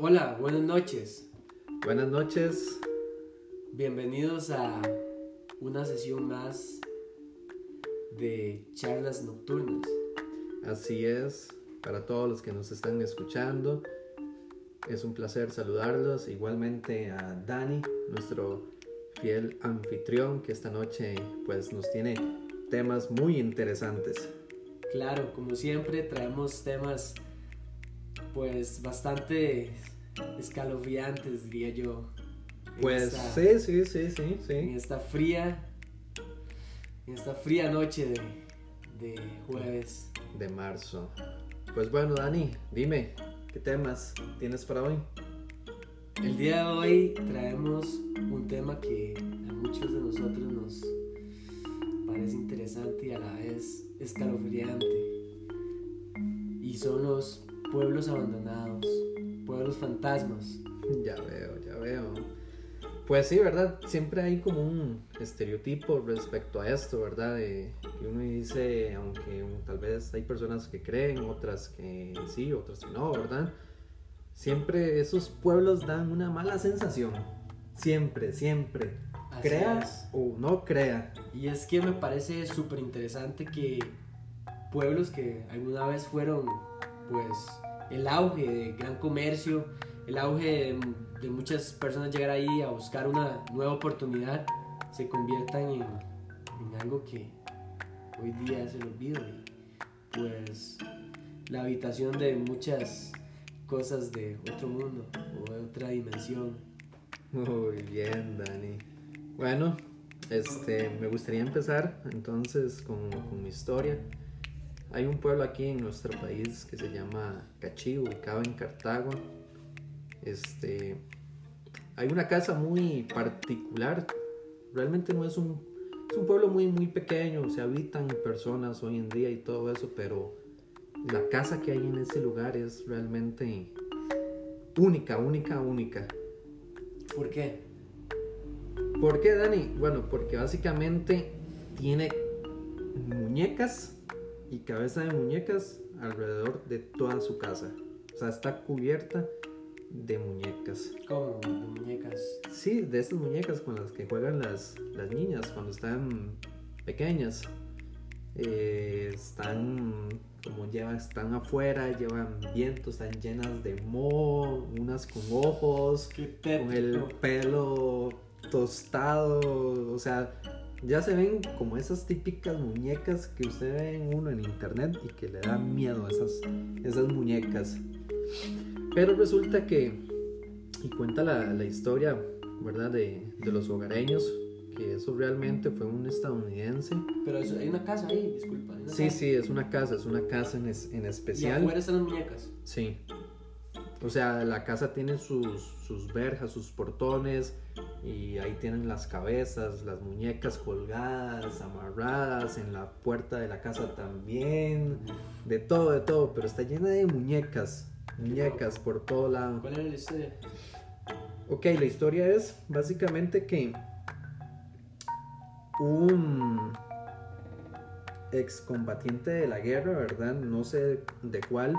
Hola, buenas noches. Buenas noches. Bienvenidos a una sesión más de charlas nocturnas. Así es, para todos los que nos están escuchando, es un placer saludarlos. Igualmente a Dani, nuestro fiel anfitrión, que esta noche pues nos tiene temas muy interesantes. Claro, como siempre traemos temas pues bastante escalofriantes, diría yo. Pues esta- sí, sí, sí, sí, En sí. esta fría, en esta fría noche de, de jueves. De marzo. Pues bueno, Dani, dime, ¿qué temas tienes para hoy? El día de hoy traemos un tema que a muchos de nosotros nos parece interesante y a la vez escalofriante. Y son los pueblos abandonados, pueblos fantasmas. Ya veo, ya veo. Pues sí, ¿verdad? Siempre hay como un estereotipo respecto a esto, ¿verdad? De que uno dice, aunque um, tal vez hay personas que creen, otras que sí, otras que no, ¿verdad? Siempre esos pueblos dan una mala sensación. Siempre, siempre. Así Crea es. o no crea. Y es que me parece súper interesante que pueblos que alguna vez fueron pues el auge de gran comercio, el auge de, muchas personas llegar ahí a buscar una nueva oportunidad, se conviertan en, algo que hoy día es el olvido y pues la habitación de muchas cosas de otro mundo o de otra dimensión. Muy bien, Dani. Bueno, este, me gustaría empezar entonces con mi historia. Hay un pueblo aquí en nuestro país que se llama Cachí, ubicado en Cartago. Este, hay una casa muy particular. Realmente no es un, es un pueblo muy, muy pequeño. Se habitan personas hoy en día y todo eso, pero la casa que hay en ese lugar es realmente única, única, única. ¿Por qué? ¿Por qué, Dani? Bueno, porque básicamente tiene muñecas y cabeza de muñecas alrededor de toda su casa. O sea, está cubierta de muñecas. Como de muñecas. Sí, de esas muñecas con las que juegan las, las niñas cuando están pequeñas. Eh, están como llevan, están afuera, llevan viento, están llenas de moho, unas con ojos, con el pelo tostado, o sea, ya se ven como esas típicas muñecas que usted ve en uno en internet y que le da miedo a esas, esas muñecas. Pero resulta que, y cuenta la, la historia, ¿verdad? De, de los hogareños, que eso realmente fue un estadounidense. Pero eso- hay una casa ahí, disculpa. Sí, casa. sí, es una casa, es una casa en, es- en Y especial. afuera están las muñecas. Sí. O sea, la casa tiene sus, sus verjas, sus portones, y ahí tienen las cabezas, las muñecas colgadas, amarradas, en la puerta de la casa también, de todo, de todo, pero está llena de muñecas, muñecas por todo lado. ¿Cuál era la historia? Ok, la historia es básicamente que un excombatiente de la guerra, ¿verdad? No sé de cuál,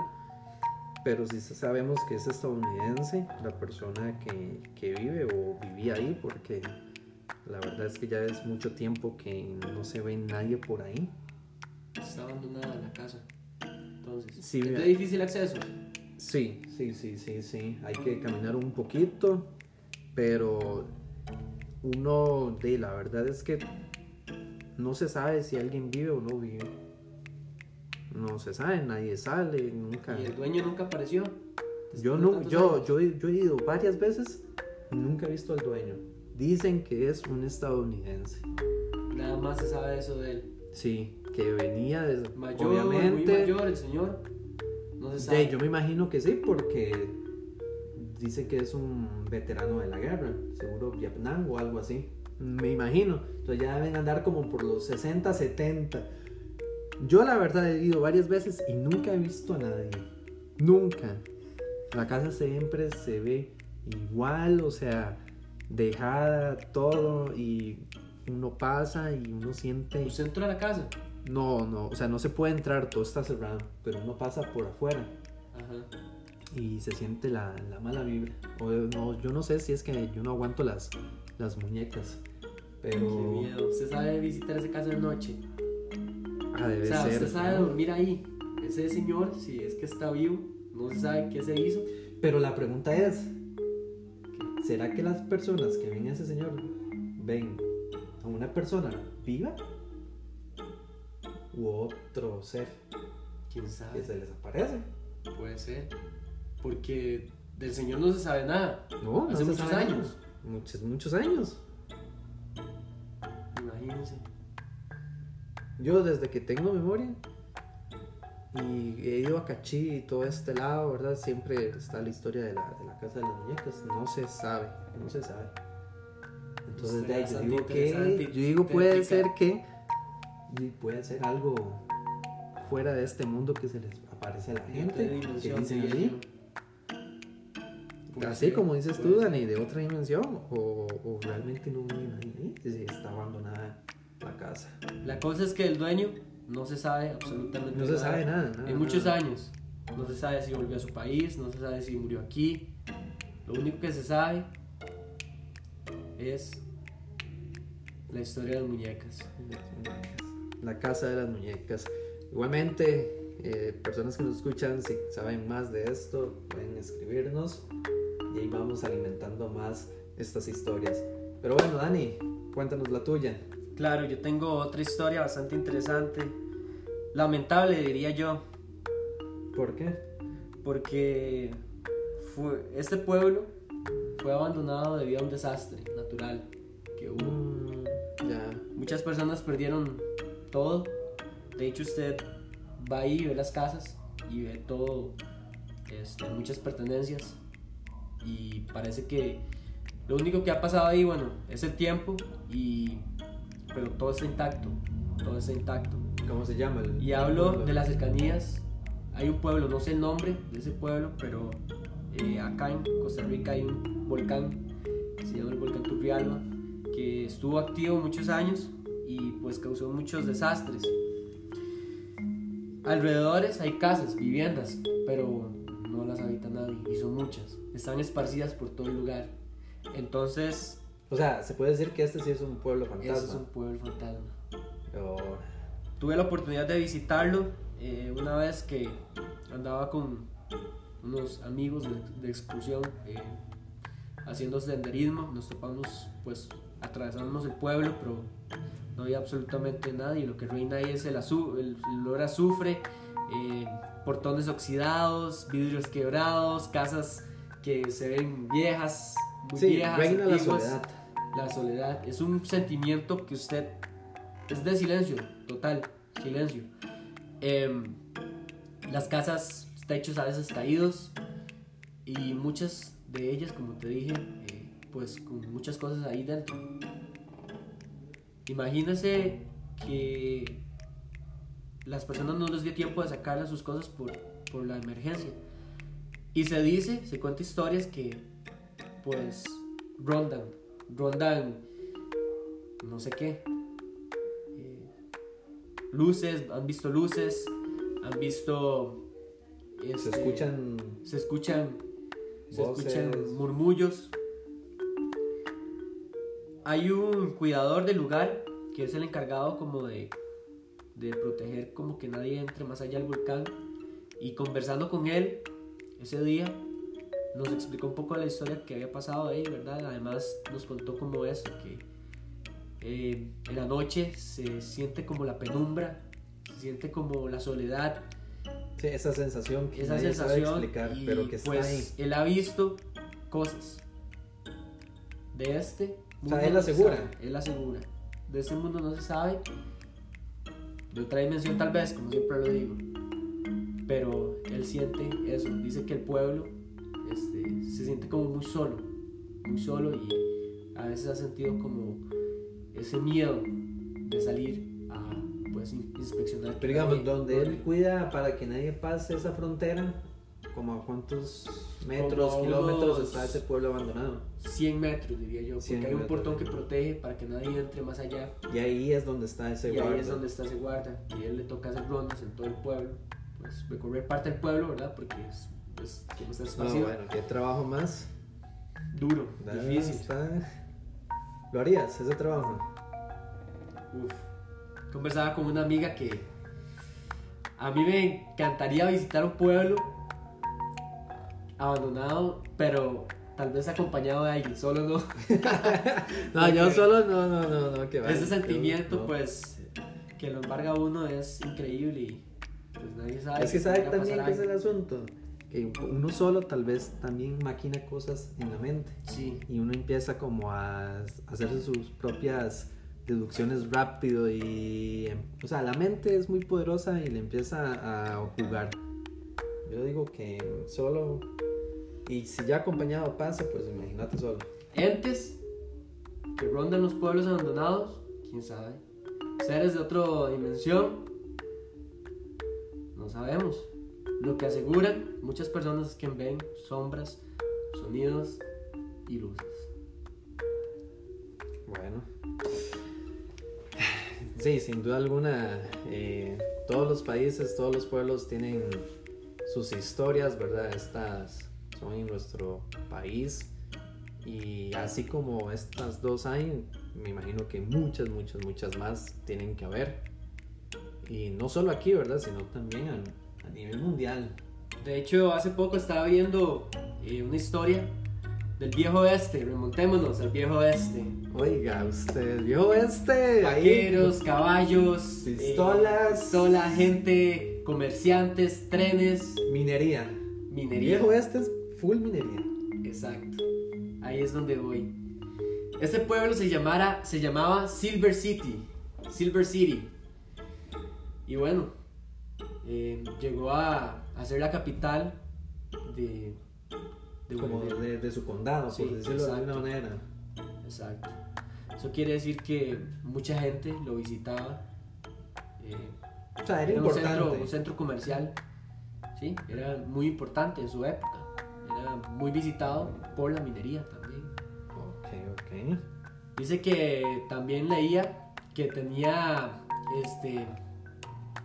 pero sí sabemos que es estadounidense, la persona que, que vive o vivía ahí, porque la verdad es que ya es mucho tiempo que no se ve nadie por ahí. Está abandonada la casa. Entonces, Sí, ¿es difícil acceso? Sí, sí, sí, sí, sí. Hay que caminar un poquito, pero uno de la verdad es que no se sabe si alguien vive o no vive. No se sabe, nadie sale, nunca. ¿Y el dueño nunca apareció? Yo de no, yo, yo, he- yo he ido varias veces nunca he visto al dueño. Dicen que es un estadounidense. Nada más se sabe eso de él. Sí, que venía de, Mayor, muy obviamente. mayor el señor. No se De, sabe. yo me imagino que sí, porque dice que es un veterano de la guerra, seguro Vietnam o algo así. Me imagino. Entonces ya deben andar como por los 60, 70. Yo la verdad he ido varias veces y nunca he visto a nadie. Nunca. La casa siempre se ve igual, o sea, dejada, todo, y uno pasa y uno siente... ¿Usted entró a la casa? No, no, o sea, no se puede entrar, todo está cerrado, pero uno pasa por afuera. Ajá. y se siente la, la mala vibra. O no, yo no sé si es que yo no aguanto las, las muñecas. Pero. Qué miedo. ¿Usted sabe visitar ese caso de noche? Ah, debe o sea, ser. usted sabe dormir ahí. Ese señor, si es que está vivo, no se sabe qué se hizo. Pero la pregunta es: ¿será que las personas que ven a ese señor ven a una persona viva? U otro ser ¿Quién que sabe? se les aparece. Puede ser. Porque del señor no se sabe nada. No, no Hace se muchos sabe años. nada. Muchos, muchos años. Imagínense. Yo desde que tengo memoria y he ido a Cachí y todo este lado, ¿verdad? Siempre está la historia de la, de la casa de las muñecas. No se sabe, no se sabe. Entonces, de ahí yo digo que, yo digo puede ser que, puede ser algo fuera de este mundo que se les aparece a la gente, que dicen diría así. como dices tú. Dani, de otra dimensión, o, o realmente no ahí, si está abandonada la casa. La cosa es que el dueño no se sabe absolutamente No se sabe nada, nada, En muchos nada. años. No se sabe si volvió a su país, no se sabe si murió aquí. Lo único que se sabe es la historia de las muñecas. Las muñecas. La casa de las muñecas. Igualmente, eh, personas que nos escuchan, si saben más de esto, pueden escribirnos y ahí vamos alimentando más estas historias. Pero bueno, Dani, cuéntanos la tuya. Claro, yo tengo otra historia bastante interesante. Lamentable, diría yo, ¿Por qué? porque fue, este pueblo fue abandonado debido a un desastre natural que hubo. Mm, ya. Muchas personas perdieron todo. De hecho, usted va ahí y ve las casas y ve todo, este, muchas pertenencias. Y parece que lo único que ha pasado ahí, bueno, es el tiempo, y, pero todo está intacto. Todo está intacto. ¿Cómo se llama? el- Y hablo de las cercanías. Hay un pueblo, no sé el nombre de ese pueblo, pero eh, acá en Costa Rica hay un volcán, que se llama el volcán Turrialba, que estuvo activo muchos años y pues causó muchos desastres. Alrededores hay casas, viviendas, pero no las habita nadie y son muchas. Están esparcidas por todo el lugar. Entonces, O sea, se puede decir que este sí es un pueblo fantasma. es un pueblo fantasma. Oh, Tuve la oportunidad de visitarlo eh, una vez que andaba con unos amigos de, de excursión eh, haciendo senderismo. Nos topamos, pues, atravesamos el pueblo, pero no había absolutamente nadie. Lo que reina ahí es el, azu- el, el olor a azufre, eh, portones oxidados, vidrios quebrados, casas que se ven viejas, muy sí, viejas, reina la antiguas. soledad. La soledad es un sentimiento que usted es de silencio, total, silencio. Em, las casas, techos a veces caídos y muchas de ellas, como te dije, eh, pues con muchas cosas ahí dentro. Imagínese que las personas no les dio tiempo de sacarle sus cosas por, por la emergencia. Y se dice, se cuenta historias que pues rondan, rondan no sé qué. eh, luces, han visto luces, han visto... Se este, escuchan se escuchan, se escuchan murmullos. Hay un cuidador del lugar que es el encargado como de, de proteger como que nadie entre más allá del volcán. Y conversando con él ese día nos explicó un poco la historia que había pasado ahí, ¿verdad? Además nos contó como esto, que eh, en la noche se siente como la penumbra, se siente como la soledad, sí, esa sensación que esa nadie sabe sensación explicar, y, pero que está pues ahí. él ha visto cosas de este O sea, mundo él no se asegura. él asegura de este mundo no se sabe de otra dimensión tal vez como siempre lo digo pero él siente eso dice que el pueblo este, se siente como muy solo muy solo y a veces ha sentido como ese miedo de salir a pues in- inspeccionar Pero digamos, donde él cuida para que nadie pase esa frontera, como a cuántos metros, Como kilómetros está ese pueblo abandonado. 100 metros, diría yo, porque 100 hay un metros. portón que protege para que nadie entre más allá. Y ahí es donde está ese y guarda. ahí es donde está ese guarda. Y él le toca hacer rondas en todo el pueblo, pues recorrer parte del pueblo, ¿verdad? Porque es pues, no está No, bueno, qué trabajo más. Duro, difícil. está- ¿Lo harías, ese trabajo? Uf. Conversaba con una amiga que a mí me encantaría visitar un pueblo abandonado, pero tal vez acompañado de alguien, solo no. No, yo solo no, no, no, no, que va. Ese sentimiento, no. pues, que lo embarga uno es increíble y pues nadie sabe. Es que sabe también que es el asunto. Que uno solo tal vez también maquina cosas en la mente. Sí, Y uno empieza como a hacerse sus propias deducciones rápido y... em, O sea, la mente es muy poderosa y le empieza a jugar. Yo digo que solo... Y si ya acompañado pasa, pues imagínate solo. entes que rondan los pueblos abandonados, quién sabe. Seres de otra dimensión, no sabemos. Lo que aseguran muchas personas es que ven sombras, sonidos y luces. Bueno. Sí, sin duda alguna, eh, todos los países, todos los pueblos tienen sus historias, ¿verdad? Estas son en nuestro país. Y así como estas dos hay, me imagino que muchas, muchas, muchas más tienen que haber. Y no solo aquí, ¿verdad? Sino también a nivel mundial. De hecho, hace poco estaba viendo eh, una historia del viejo oeste. Remontémonos al viejo oeste. Oiga, usted vio este. ahí. Vaqueros, caballos, eh, Pistolas. pistola, gente, comerciantes, trenes, Minería. El minería. viejo este es full minería. Exacto. Ahí es donde voy. Este pueblo se, llamara, se llamaba Silver City. Silver City. Y bueno, eh, llegó a, a ser la capital de... de- como de- de, de su condado, Sí, por decirlo de alguna exacto. manera. Exacto. Eso quiere decir que mucha gente lo visitaba. eh, O sea, era, era un centro, un centro comercial. Sí, era muy importante en su época. Era muy visitado por la minería también. Ok, ok. Dice que también leía que tenía este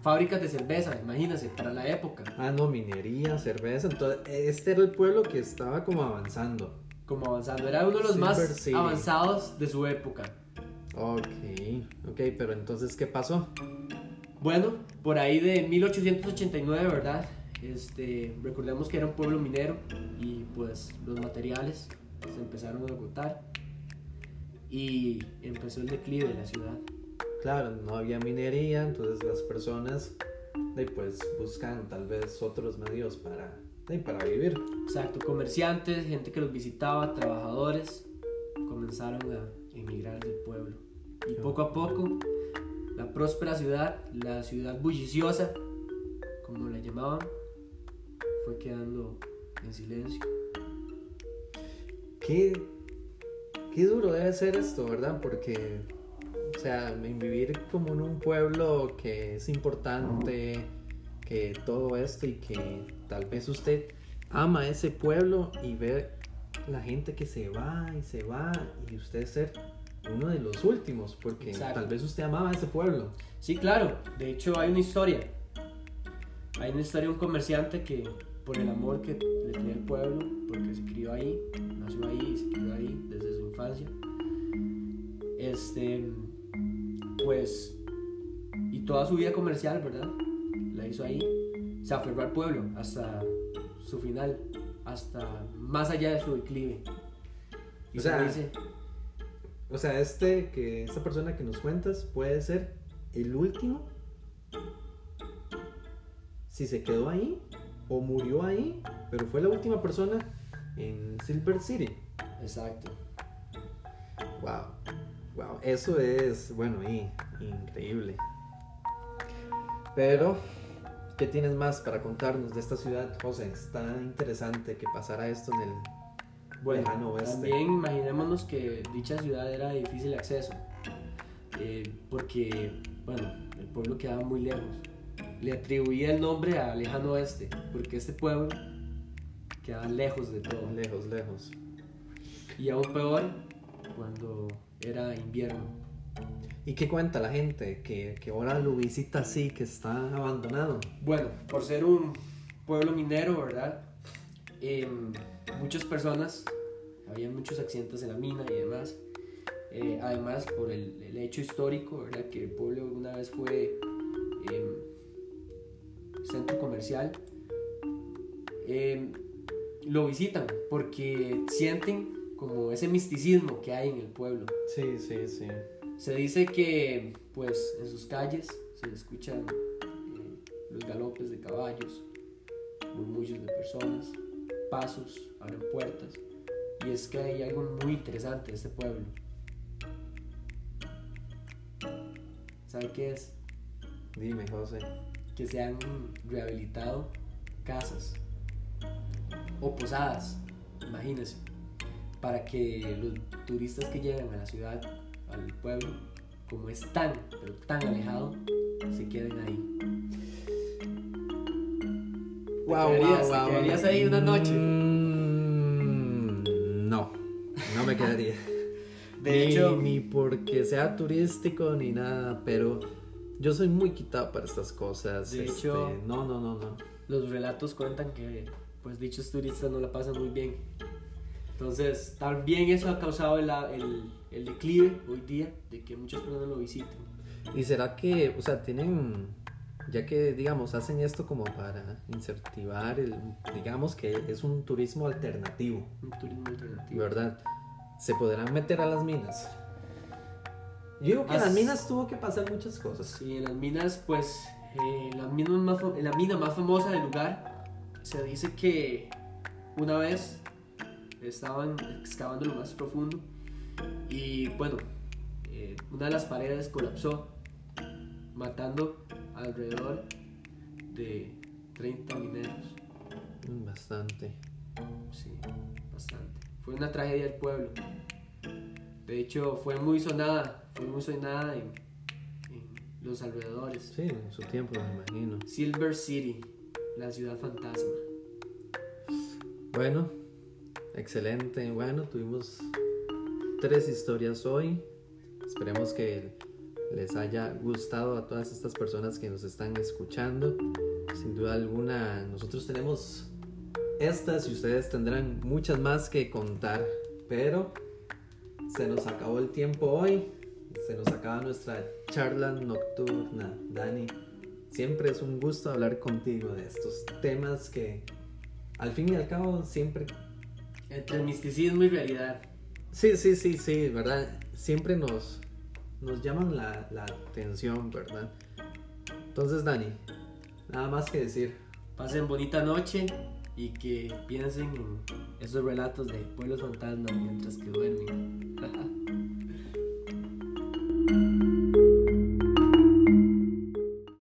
fábricas de cerveza, imagínense, para la época, Ah, no, minería, cerveza. Entonces, este era el pueblo que estaba como avanzando. como avanzando. Era uno de los Silver más City. avanzados de su época. Ok, ok, pero entonces, ¿qué pasó? Bueno, por ahí de 1889, ¿verdad? Este, recordemos que era un pueblo minero y pues los materiales se empezaron a agotar y empezó el declive de la ciudad. Claro, no había minería, entonces las personas de, pues, buscan tal vez otros medios para, de, para vivir. Exacto, comerciantes, gente que los visitaba, trabajadores, comenzaron a emigrar del pueblo. Y poco a poco, la próspera ciudad, la ciudad bulliciosa, como la llamaban, fue quedando en silencio. Qué, qué duro debe ser esto, ¿verdad? Porque, sea, en vivir como en un pueblo que es importante, que todo esto y que tal vez usted ama ese pueblo y ve la gente que se va y se va y usted ser uno de los últimos, porque Exacto. tal vez usted amaba ese pueblo. Sí, claro, de hecho hay una historia. Hay una historia de un comerciante que por el amor que le tenía al pueblo, porque se crió ahí, nació ahí y se crió ahí desde su infancia, este, pues, y toda su vida comercial, ¿verdad? La hizo ahí, se aferró al pueblo hasta su final, hasta más allá de su declive. Y O se sea, dice, O sea, este que esta persona que nos cuentas puede ser el último si se quedó ahí o murió ahí, pero fue la última persona en Silver City. exacto. Wow. Wow, eso es bueno y increíble. Pero ¿qué tienes más para contarnos de esta ciudad, José? Está interesante que pasara esto en el Bueno, lejano oeste. también imaginémonos que dicha ciudad era de difícil acceso, eh, porque, bueno, el pueblo quedaba muy lejos. Le atribuía el nombre a lejano oeste, porque este pueblo quedaba lejos de todo. lejos, lejos. Y aún peor cuando era invierno. ¿Y qué cuenta la gente que, que ahora lo visita así, que está abandonado? Bueno, por ser un pueblo minero, ¿verdad? em, muchas personas, había muchos accidentes en la mina y demás. Eh, además, por el, el hecho histórico, ¿verdad? que el pueblo una vez fue em, centro comercial, em, lo visitan porque sienten como ese misticismo que hay en el pueblo. Sí, sí, sí. Se dice que pues en sus calles se escuchan eh, los galopes de caballos, murmullos de personas, pasos, abren puertas. Y es que hay algo muy interesante en este pueblo. ¿Sabe qué es? Dime, José. Que se han rehabilitado casas o posadas, imagínense, para que los turistas que llegan a la ciudad, al pueblo, como es tan, pero tan alejado, se queden ahí. Wow, quedarías- wow, te wow. quedarías ahí una noche? Mm, no, no me quedaría. De ni, hecho, ni porque sea turístico ni nada, pero yo soy muy quitado para estas cosas. De este, hecho- no, no, no, no. los relatos cuentan que pues dichos turistas no la pasan muy bien. Entonces, también eso ha causado el, el, el declive hoy día de que muchas personas lo visiten. ¿Y será que, o sea, tienen, ya que, digamos, hacen esto como para incentivar, el, digamos que es un turismo alternativo, Un turismo alternativo. ¿verdad? ¿Se podrán meter a las minas? Yo digo que en las As- minas tuvo que pasar muchas cosas. Sí, en las minas, pues, eh, la, mina más, la mina más famosa del lugar, se dice que una vez estaban excavando lo más profundo y, bueno, eh, una de las paredes colapsó, matando alrededor de 30 mineros. Bastante. Sí, bastante. Fue una tragedia del pueblo. De hecho, fue muy sonada, fue muy sonada en, en los alrededores. Sí, en su tiempo, me imagino. Silver City, la ciudad fantasma. Bueno, excelente. Bueno, tuvimos tres historias hoy. Esperemos que les haya gustado a todas estas personas que nos están escuchando. Sin duda alguna, nosotros tenemos estas y ustedes tendrán muchas más que contar. Pero se nos acabó el tiempo hoy. Se nos acaba nuestra charla nocturna. Dani, siempre es un gusto hablar contigo de estos temas que al fin y al cabo siempre... Entre misticismo y realidad. Sí, sí, sí, sí, ¿verdad? Siempre nos, nos llaman la, la atención, ¿verdad? Entonces, Dani, nada más que decir. Pasen bonita noche y que piensen en esos relatos de pueblos fantasmas mientras que duermen.